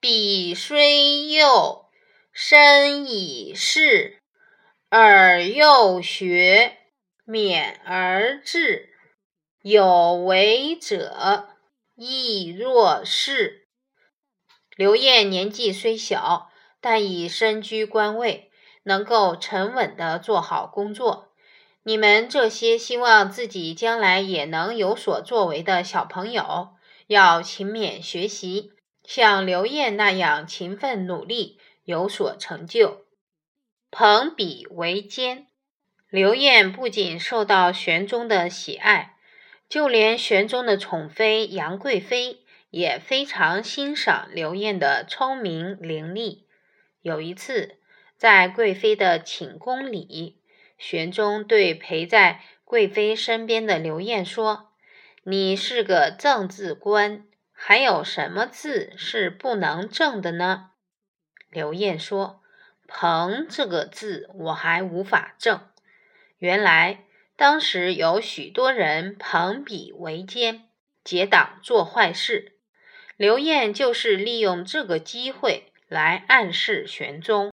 彼虽幼，身已仕，尔幼学，勉而志，有为者亦若是。刘晏年纪虽小，但已身居官位，能够沉稳地做好工作。你们这些希望自己将来也能有所作为的小朋友，要勤勉学习，像刘晏那样勤奋努力，有所成就。朋比为奸。刘晏不仅受到玄宗的喜爱，就连玄宗的宠妃杨贵妃也非常欣赏刘晏的聪明伶俐。有一次，在贵妃的寝宫里，玄宗对陪在贵妃身边的刘晏说：“你是个正字官，还有什么字是不能正的呢？”刘晏说：“朋这个字我还无法正。”原来当时有许多人朋比为奸，结党做坏事。刘晏就是利用这个机会来暗示玄宗。